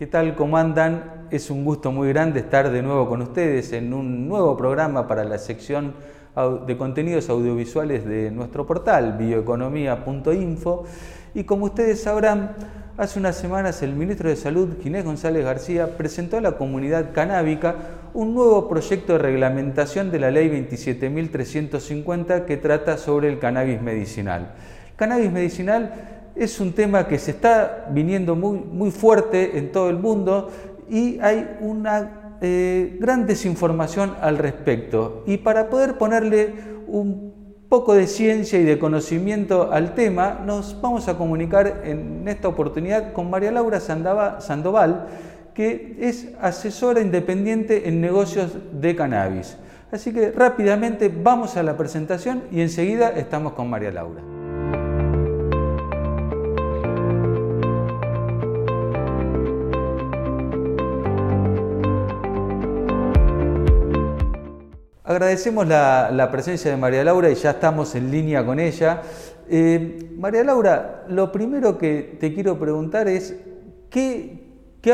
¿Qué tal? ¿Cómo andan? Es un gusto muy grande estar de nuevo con ustedes en un nuevo programa para la sección de contenidos audiovisuales de nuestro portal bioeconomía.info y como ustedes sabrán, hace unas semanas el ministro de Salud, Ginés González García, presentó a la comunidad canábica un nuevo proyecto de reglamentación de la ley 27.350 que trata sobre el cannabis medicinal. cannabis medicinal es un tema que se está viniendo muy, muy fuerte en todo el mundo y hay una eh, gran desinformación al respecto. Y para poder ponerle un poco de ciencia y de conocimiento al tema, nos vamos a comunicar en esta oportunidad con María Laura Sandoval, que es asesora independiente en negocios de cannabis. Así que rápidamente vamos a la presentación y enseguida estamos con María Laura. Agradecemos la, presencia de María Laura y ya estamos en línea con ella. Eh, María Laura, lo primero que te quiero preguntar es, ¿qué,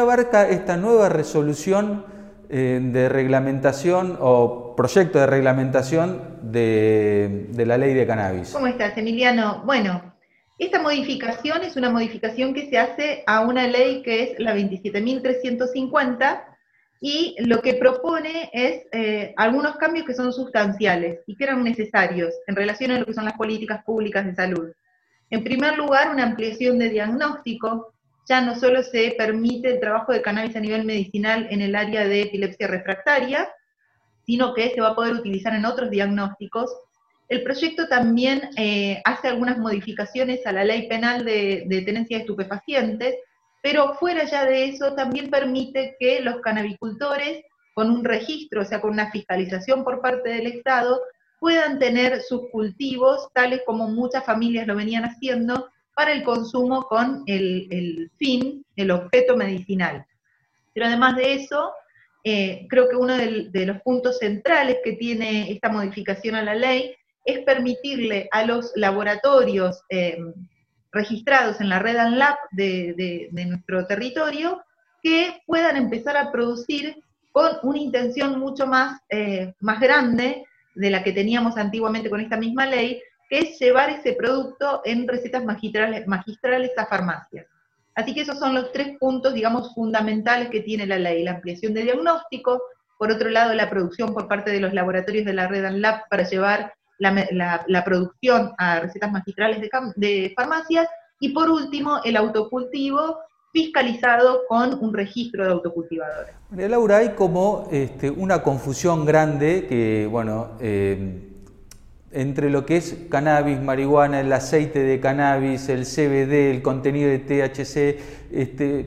abarca esta nueva resolución eh, de reglamentación o proyecto de reglamentación de, de la ley de cannabis? ¿Cómo estás, Emiliano? Bueno, esta modificación es una modificación que se hace a una ley que es la 27.350 y lo que propone es eh, algunos cambios que son sustanciales y que eran necesarios en relación a lo que son las políticas públicas de salud. En primer lugar, una ampliación de diagnóstico. Ya no solo se permite el trabajo de cannabis a nivel medicinal en el área de epilepsia refractaria, sino que se va a poder utilizar en otros diagnósticos. El proyecto también eh, hace algunas modificaciones a la ley penal de, de tenencia de estupefacientes, pero fuera ya de eso también permite que los canabicultores, con un registro, o sea, con una fiscalización por parte del Estado, puedan tener sus cultivos, tales como muchas familias lo venían haciendo, para el consumo con el, fin, el objeto medicinal. Pero además de eso, eh, creo que uno de los puntos centrales que tiene esta modificación a la ley es permitirle a los laboratorios eh, registrados en la red ANLAP de, de, nuestro territorio que puedan empezar a producir con una intención mucho más, eh, más grande de la que teníamos antiguamente con esta misma ley, que es llevar ese producto en recetas magistrales, magistrales a farmacias. Así que esos son los tres puntos, digamos, fundamentales que tiene la ley. La ampliación de diagnóstico, por otro lado, la producción por parte de los laboratorios de la red ANLAP para llevar la, producción a recetas magistrales de, farmacias, y por último, el autocultivo fiscalizado con un registro de autocultivadores. Laura, hay como este, una confusión grande que, bueno, eh, entre lo que es cannabis, marihuana, el aceite de cannabis, el CBD, el contenido de THC, este,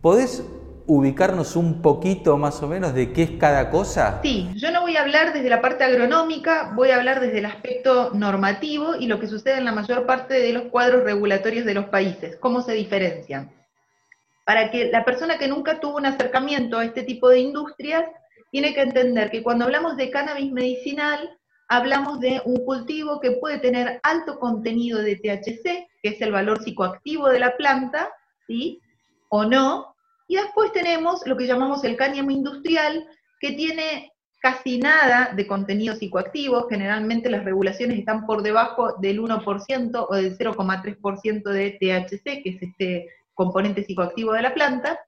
¿podés ubicarnos un poquito más o menos de qué es cada cosa? Sí, yo no voy a hablar desde la parte agronómica, voy a hablar desde el aspecto normativo y lo que sucede en la mayor parte de los cuadros regulatorios de los países, cómo se diferencian. Para que la persona que nunca tuvo un acercamiento a este tipo de industrias tiene que entender que cuando hablamos de cannabis medicinal, hablamos de un cultivo que puede tener alto contenido de THC, que es el valor psicoactivo de la planta, ¿sí? O no, y después tenemos lo que llamamos el cáñamo industrial, que tiene casi nada de contenido psicoactivo, generalmente las regulaciones están por debajo del 1% o del 0,3% de THC, que es este componente psicoactivo de la planta,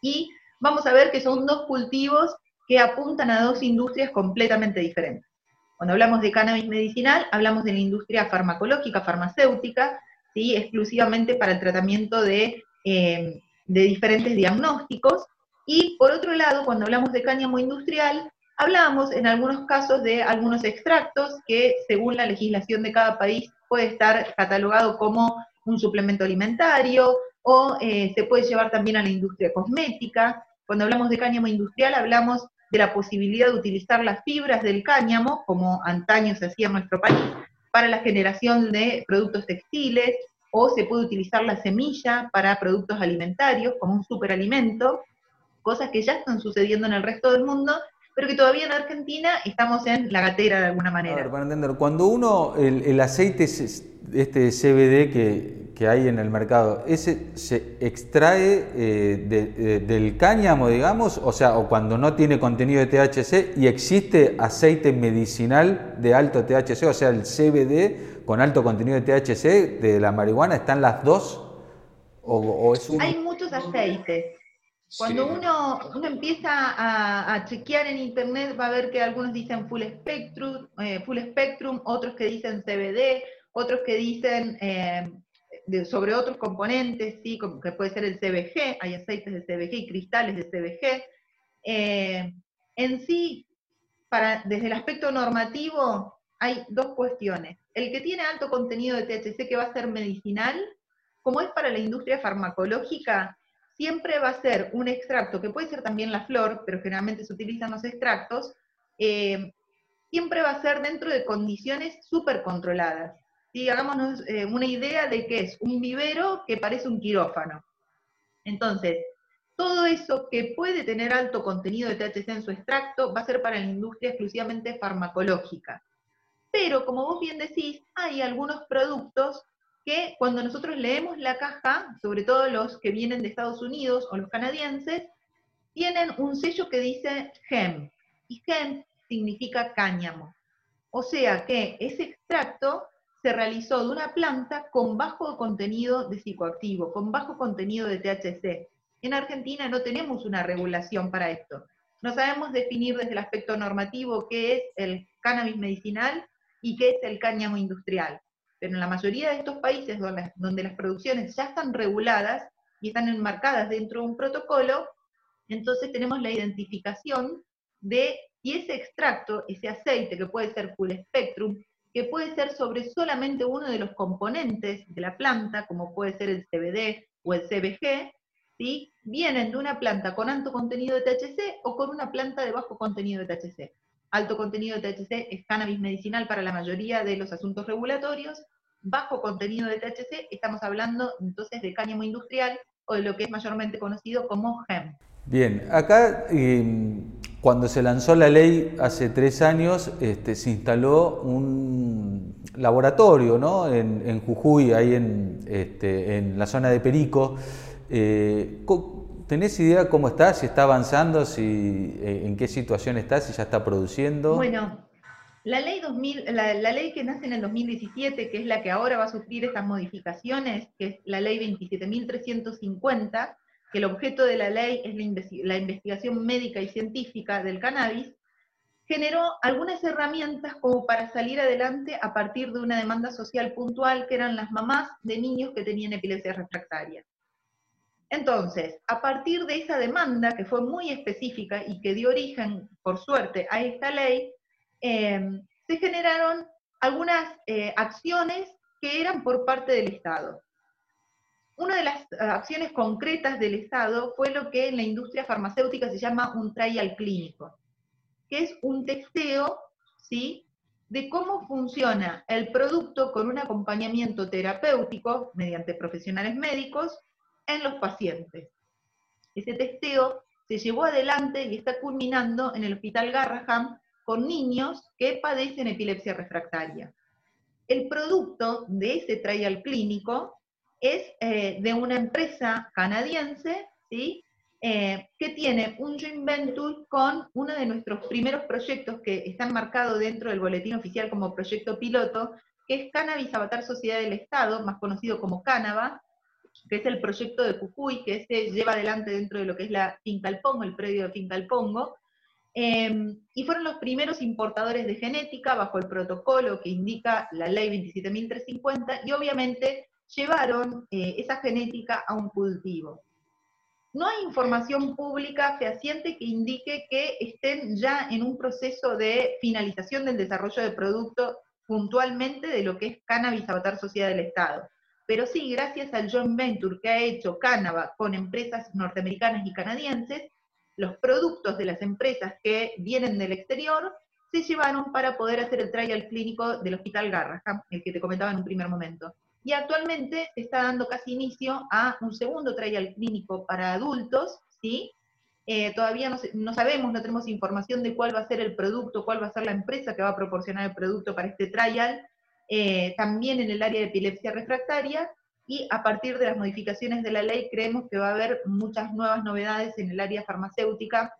y vamos a ver que son dos cultivos que apuntan a dos industrias completamente diferentes. Cuando hablamos de cannabis medicinal, hablamos de la industria farmacológica, farmacéutica, ¿sí? exclusivamente para el tratamiento de eh, de diferentes diagnósticos. Y por otro lado, cuando hablamos de cáñamo industrial, hablamos en algunos casos de algunos extractos que según la legislación de cada país puede estar catalogado como un suplemento alimentario o eh, se puede llevar también a la industria cosmética. Cuando hablamos de cáñamo industrial hablamos de la posibilidad de utilizar las fibras del cáñamo, como antaño se hacía en nuestro país, para la generación de productos textiles, o se puede utilizar la semilla para productos alimentarios como un superalimento, cosas que ya están sucediendo en el resto del mundo, pero que todavía en Argentina estamos en la gatera de alguna manera. para entender, cuando uno, el, aceite, este CBD que, que hay en el mercado, ¿ese se extrae eh, del cáñamo, digamos? O sea, o cuando no tiene contenido de THC y existe aceite medicinal de alto THC, o sea, el CBD con alto contenido de THC de la marihuana, ¿están las dos? ¿O, Hay muchos aceites. Cuando uno, uno empieza a, chequear en internet, va a ver que algunos dicen full spectrum, eh, full spectrum otros que dicen CBD, otros que dicen eh, sobre otros componentes, ¿sí? Como que puede ser el CBG, hay aceites de CBG y cristales de CBG. Eh, en sí, para, desde el aspecto normativo, hay dos cuestiones. El que tiene alto contenido de THC, que va a ser medicinal, como es para la industria farmacológica, siempre va a ser un extracto, que puede ser también la flor, pero generalmente se utilizan los extractos, eh, siempre va a ser dentro de condiciones súper controladas. ¿sí? Hagámonos eh, una idea de que es un vivero que parece un quirófano. Entonces, todo eso que puede tener alto contenido de THC en su extracto va a ser para la industria exclusivamente farmacológica. Pero, como vos bien decís, hay algunos productos que cuando nosotros leemos la caja, sobre todo los que vienen de Estados Unidos o los canadienses, tienen un sello que dice hemp, y hemp significa cáñamo. O sea que ese extracto se realizó de una planta con bajo contenido de psicoactivo, con bajo contenido de THC. En Argentina no tenemos una regulación para esto. No sabemos definir desde el aspecto normativo qué es el cannabis medicinal y qué es el cáñamo industrial pero en la mayoría de estos países donde, las producciones ya están reguladas y están enmarcadas dentro de un protocolo, entonces tenemos la identificación de si ese extracto, ese aceite que puede ser full spectrum, que puede ser sobre solamente uno de los componentes de la planta, como puede ser el CBD o el CBG, ¿sí? vienen de una planta con alto contenido de THC o con una planta de bajo contenido de THC. Alto contenido de THC es cannabis medicinal para la mayoría de los asuntos regulatorios bajo contenido de THC, estamos hablando entonces de cáñamo industrial o de lo que es mayormente conocido como hemp. Bien, acá em, cuando se lanzó la ley hace tres años, este, se instaló un laboratorio ¿no? en, Jujuy, ahí en, este, en, la zona de Perico. Eh, ¿Tenés idea cómo está? Si está avanzando, si, eh, en qué situación está, si ya está produciendo. Bueno, la ley, 2000, la, ley que nace en el 2017, que es la que ahora va a sufrir estas modificaciones, que es la ley 27.350, que el objeto de la ley es la, investigación médica y científica del cannabis, generó algunas herramientas como para salir adelante a partir de una demanda social puntual que eran las mamás de niños que tenían epilepsia refractaria. Entonces, a partir de esa demanda, que fue muy específica y que dio origen, por suerte, a esta ley, Em, se generaron algunas eh, acciones que eran por parte del Estado. Una de las eh, acciones concretas del Estado fue lo que en la industria farmacéutica se llama un trial clínico, que es un testeo, ¿sí? de cómo funciona el producto con un acompañamiento terapéutico mediante profesionales médicos en los pacientes. Ese testeo se llevó adelante y está culminando en el Hospital Garraham con niños que padecen epilepsia refractaria. El producto de ese trial clínico es eh, de una empresa canadiense, ¿sí? Eh, que tiene un joint venture con uno de nuestros primeros proyectos que están marcados dentro del boletín oficial como proyecto piloto, que es Cannabis Avatar Sociedad del Estado, más conocido como Canava, que es el proyecto de Jujuy, que se lleva adelante dentro de lo que es la Finca El Pongo, el predio de Finca El Pongo, Em, y fueron los primeros importadores de genética bajo el protocolo que indica la ley 27.350 y obviamente llevaron eh, esa genética a un cultivo. No hay información pública fehaciente que indique que estén ya en un proceso de finalización del desarrollo de producto puntualmente de lo que es Cannabis Avatar Sociedad del Estado. Pero sí, gracias al joint venture que ha hecho Canava con empresas norteamericanas y canadienses, los productos de las empresas que vienen del exterior se llevaron para poder hacer el trial clínico del Hospital Garraham, el que te comentaba en un primer momento. Y actualmente está dando casi inicio a un segundo trial clínico para adultos, ¿sí? Eh, todavía no, sabemos, no tenemos información de cuál va a ser el producto, cuál va a ser la empresa que va a proporcionar el producto para este trial, eh, también en el área de epilepsia refractaria, y a partir de las modificaciones de la ley creemos que va a haber muchas nuevas novedades en el área farmacéutica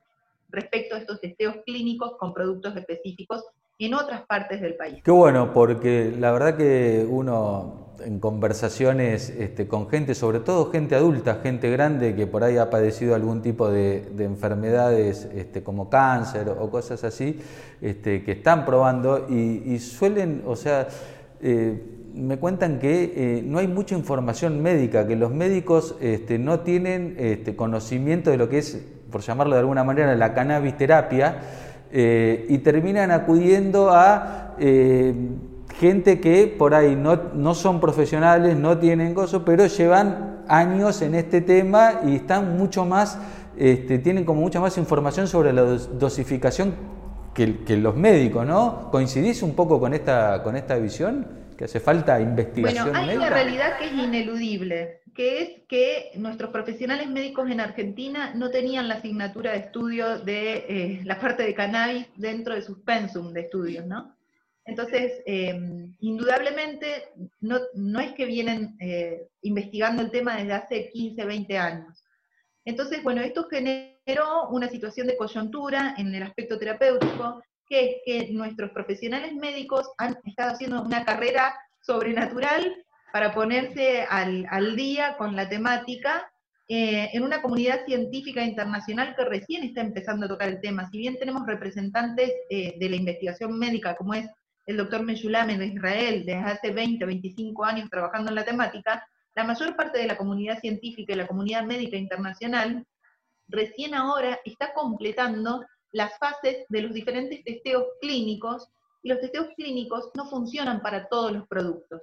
respecto a estos testeos clínicos con productos específicos en otras partes del país. Qué bueno, porque la verdad que uno en conversaciones este, con gente, sobre todo gente adulta, gente grande que por ahí ha padecido algún tipo de, enfermedades este, como cáncer o cosas así, este, que están probando y, suelen, o sea, eh, me cuentan que eh, no hay mucha información médica, que los médicos no tienen conocimiento de lo que es, por llamarlo de alguna manera, la cannabis terapia eh, y terminan acudiendo a gente que por ahí no, son profesionales, no tienen gozo, pero llevan años en este tema y están mucho más, este, tienen como mucha más información sobre la dosificación que, los médicos, ¿no? ¿Coincidís un poco con esta, con esta visión? ¿Que hace falta investigación Bueno, hay una realidad que es ineludible, que es que nuestros profesionales médicos en Argentina no tenían la asignatura de estudio de eh, la parte de cannabis dentro de sus pensum de estudios, ¿no? Entonces, em, indudablemente, no, es que vienen eh, investigando el tema desde hace 15, 20 años. Entonces, bueno, esto generó una situación de coyuntura en el aspecto terapéutico, que es que nuestros profesionales médicos han estado haciendo una carrera sobrenatural para ponerse al, día con la temática eh, en una comunidad científica internacional que recién está empezando a tocar el tema. Si bien tenemos representantes eh, de la investigación médica, como es el doctor Meshulame de Israel, desde hace 20, 25 años trabajando en la temática, la mayor parte de la comunidad científica y la comunidad médica internacional recién ahora está completando las fases de los diferentes testeos clínicos, y los testeos clínicos no funcionan para todos los productos.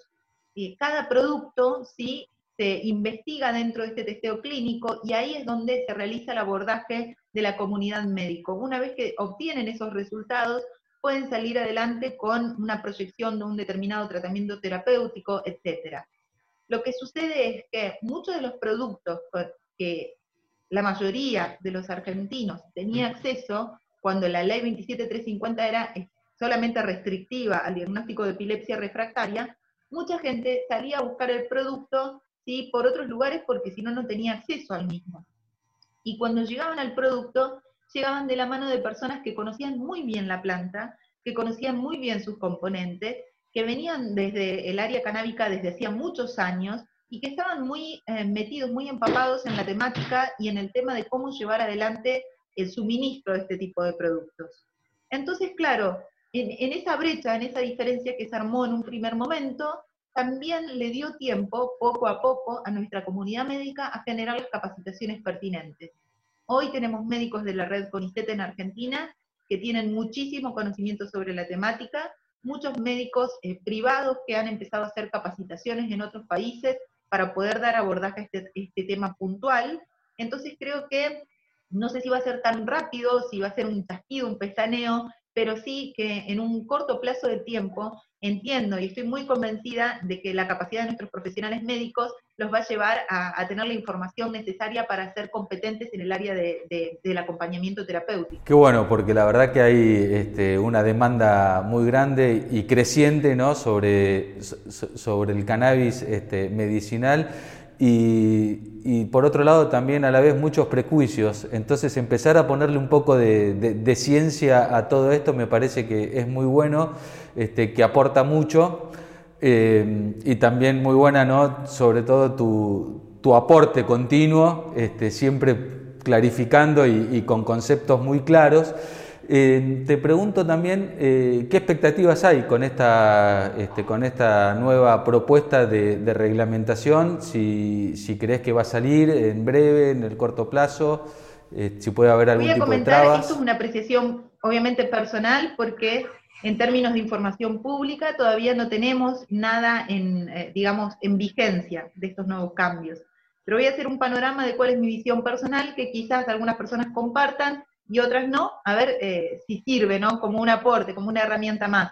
Cada producto sí se investiga dentro de este testeo clínico y ahí es donde se realiza el abordaje de la comunidad médico. Una vez que obtienen esos resultados, pueden salir adelante con una proyección de un determinado tratamiento terapéutico, etc. Lo que sucede es que muchos de los productos que la mayoría de los argentinos tenía acceso cuando la ley 27350 era solamente restrictiva al diagnóstico de epilepsia refractaria, mucha gente salía a buscar el producto ¿sí? por otros lugares porque si no, no tenía acceso al mismo. Y cuando llegaban al producto, llegaban de la mano de personas que conocían muy bien la planta, que conocían muy bien sus componentes, que venían desde el área canábica desde hacía muchos años y que estaban muy eh, metidos, muy empapados en la temática y en el tema de cómo llevar adelante el suministro de este tipo de productos. Entonces, claro, en, en, esa brecha, en esa diferencia que se armó en un primer momento, también le dio tiempo, poco a poco, a nuestra comunidad médica a generar las capacitaciones pertinentes. Hoy tenemos médicos de la red CONICET en Argentina que tienen muchísimo conocimiento sobre la temática, muchos médicos eh, privados que han empezado a hacer capacitaciones en otros países para poder dar abordaje a este, este tema puntual. Entonces creo que no sé si va a ser tan rápido, si va a ser un chasquido, un pestaneo, pero sí que en un corto plazo de tiempo entiendo y estoy muy convencida de que la capacidad de nuestros profesionales médicos los va a llevar a, tener la información necesaria para ser competentes en el área del acompañamiento terapéutico. Qué bueno, porque la verdad que hay este, una demanda muy grande y creciente ¿no? sobre, sobre el cannabis este, medicinal y, por otro lado también a la vez muchos prejuicios. Entonces empezar a ponerle un poco de, ciencia a todo esto me parece que es muy bueno, este, que aporta mucho eh, y también muy buena, ¿no? sobre todo tu, aporte continuo, este, siempre clarificando y con conceptos muy claros. Eh, te pregunto también eh, qué expectativas hay con esta, este, con esta nueva propuesta de, reglamentación, si, crees que va a salir en breve, en el corto plazo, eh, si puede haber algún tipo de trabas. Esto es una apreciación obviamente personal porque en términos de información pública todavía no tenemos nada en, digamos, en vigencia de estos nuevos cambios. Pero voy a hacer un panorama de cuál es mi visión personal que quizás algunas personas compartan y otras no, a ver eh, si sirve, ¿no? Como un aporte, como una herramienta más.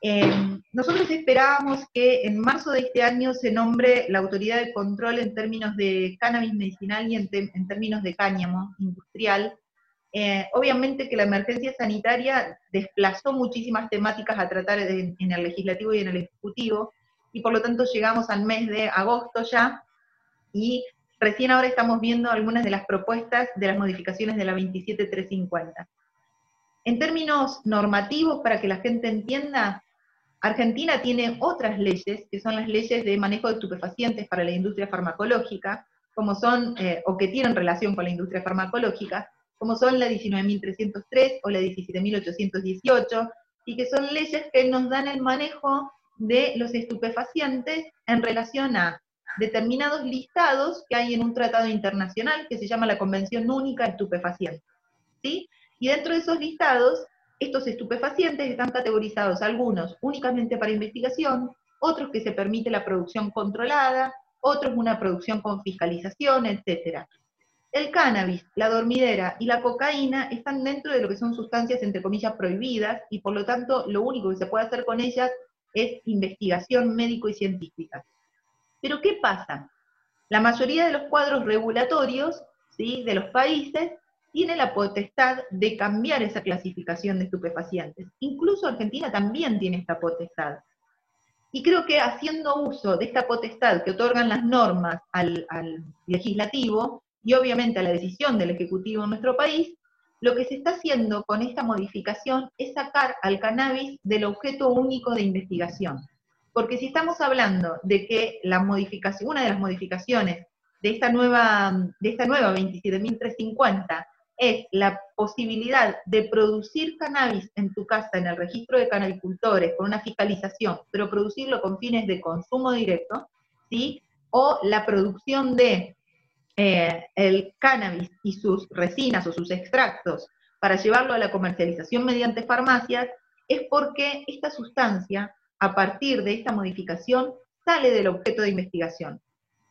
Eh, nosotros esperábamos que en marzo de este año se nombre la autoridad de control en términos de cannabis medicinal y en, términos de cáñamo industrial. Eh, obviamente que la emergencia sanitaria desplazó muchísimas temáticas a tratar en el legislativo y en el ejecutivo, y por lo tanto llegamos al mes de agosto ya y recién ahora estamos viendo algunas de las propuestas de las modificaciones de la 27350. En términos normativos, para que la gente entienda, Argentina tiene otras leyes, que son las leyes de manejo de estupefacientes para la industria farmacológica, como son, eh, o que tienen relación con la industria farmacológica, como son la 19.303 o la 17.818, y que son leyes que nos dan el manejo de los estupefacientes en relación a determinados listados que hay en un tratado internacional que se llama la Convención Única de Estupefacientes. ¿sí? Y dentro de esos listados, estos estupefacientes están categorizados algunos únicamente para investigación, otros que se permite la producción controlada, otros una producción con fiscalización, etc. El cannabis, la dormidera y la cocaína están dentro de lo que son sustancias entre comillas prohibidas y por lo tanto lo único que se puede hacer con ellas es investigación médico y científica. Pero ¿qué pasa? La mayoría de los cuadros regulatorios ¿sí? de los países tiene la potestad de cambiar esa clasificación de estupefacientes. Incluso Argentina también tiene esta potestad. Y creo que haciendo uso de esta potestad que otorgan las normas al, al legislativo y obviamente a la decisión del Ejecutivo en nuestro país, lo que se está haciendo con esta modificación es sacar al cannabis del objeto único de investigación. Porque si estamos hablando de que la modificación, una de las modificaciones de esta nueva, de esta nueva 27.350 es la posibilidad de producir cannabis en tu casa, en el registro de canabicultores, con una fiscalización, pero producirlo con fines de consumo directo, ¿sí? O la producción de eh, el cannabis y sus resinas o sus extractos para llevarlo a la comercialización mediante farmacias, es porque esta sustancia, a partir de esta modificación, sale del objeto de investigación.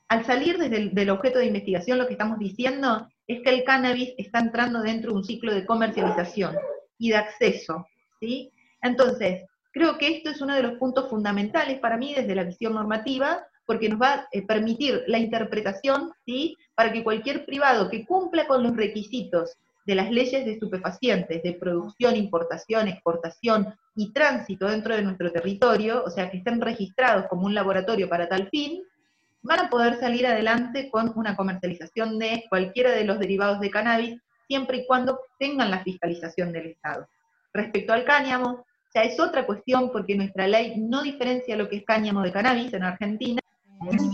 Al salir desde del objeto de investigación, lo que estamos diciendo es que el cannabis está entrando dentro de un ciclo de comercialización y de acceso, ¿sí? Entonces, creo que esto es uno de los puntos fundamentales para mí desde la visión normativa, porque nos va a eh, permitir la interpretación, ¿sí? Para que cualquier privado que cumpla con los requisitos de las leyes de estupefacientes, de producción, importación, exportación y tránsito dentro de nuestro territorio, o sea, que estén registrados como un laboratorio para tal fin, van a poder salir adelante con una comercialización de cualquiera de los derivados de cannabis, siempre y cuando tengan la fiscalización del Estado. Respecto al cáñamo, ya es otra cuestión porque nuestra ley no diferencia lo que es cáñamo de cannabis en Argentina.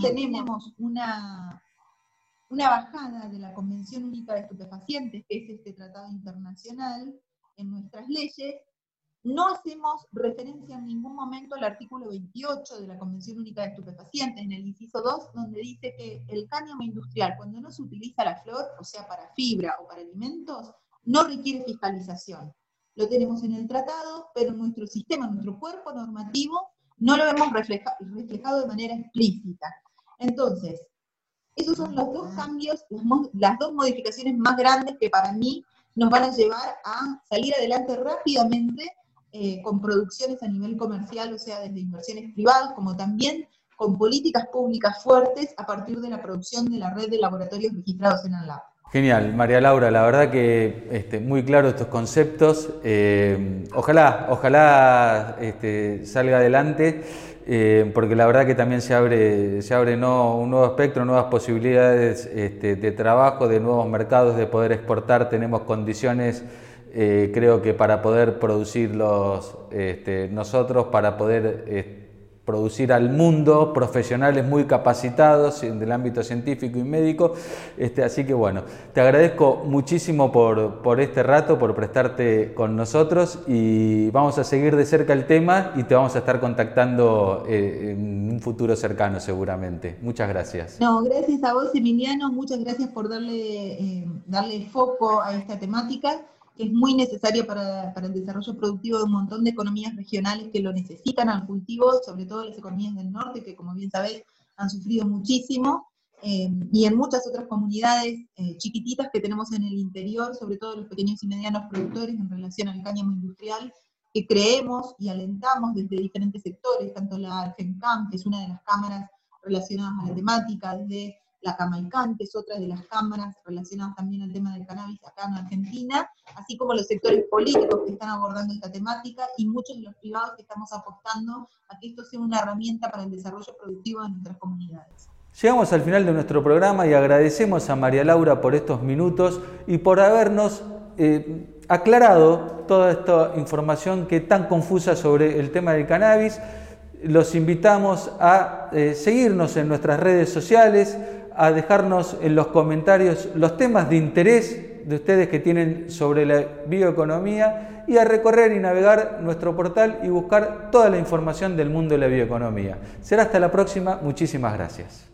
Tenemos una, una bajada de la Convención Única de Estupefacientes, que es este tratado internacional, en nuestras leyes, no hacemos referencia en ningún momento al artículo 28 de la Convención Única de Estupefacientes, en el inciso 2, donde dice que el cáñamo industrial, cuando no se utiliza la flor, o sea, para fibra o para alimentos, no requiere fiscalización. Lo tenemos en el tratado, pero nuestro sistema, nuestro cuerpo normativo, no lo hemos reflejado de manera explícita. Entonces, esos son los dos cambios, las dos modificaciones más grandes que para mí nos van a llevar a salir adelante rápidamente eh, con producciones a nivel comercial, o sea, desde inversiones privadas, como también con políticas públicas fuertes a partir de la producción de la red de laboratorios registrados en ANLAB. Genial, María Laura, la verdad que este, muy claro estos conceptos. Eh, ojalá, ojalá este, salga adelante, eh, porque la verdad que también se abre, se abre un nuevo espectro, nuevas posibilidades este, de trabajo, de nuevos mercados, de poder exportar. Tenemos condiciones eh, creo que para poder producir este, nosotros, para poder producir al mundo profesionales muy capacitados en el ámbito científico y médico. Este, así que bueno, te agradezco muchísimo por, este rato, por prestarte con nosotros y vamos a seguir de cerca el tema y te vamos a estar contactando eh, en un futuro cercano seguramente. Muchas gracias. No, gracias a vos Emiliano, muchas gracias por darle, darle foco a esta temática que es muy necesario para, el desarrollo productivo de un montón de economías regionales que lo necesitan al cultivo, sobre todo las economías del norte, que como bien sabéis han sufrido muchísimo, eh, y en muchas otras comunidades eh, chiquititas que tenemos en el interior, sobre todo los pequeños y medianos productores en relación al cáñamo industrial, que creemos y alentamos desde diferentes sectores, tanto la Argencam, que es una de las cámaras relacionadas a la temática, desde la Camaican, que es otra de las cámaras relacionadas también al tema del cannabis acá en Argentina, así como los sectores políticos que están abordando esta temática y muchos de los privados que estamos apostando a que esto sea una herramienta para el desarrollo productivo de nuestras comunidades. Llegamos al final de nuestro programa y agradecemos a María Laura por estos minutos y por habernos eh, aclarado toda esta información que tan confusa sobre el tema del cannabis. Los invitamos a eh, seguirnos en nuestras redes sociales, a dejarnos en los comentarios los temas de interés de ustedes que tienen sobre la bioeconomía y a recorrer y navegar nuestro portal y buscar toda la información del mundo de la bioeconomía. Será hasta la próxima. Muchísimas gracias.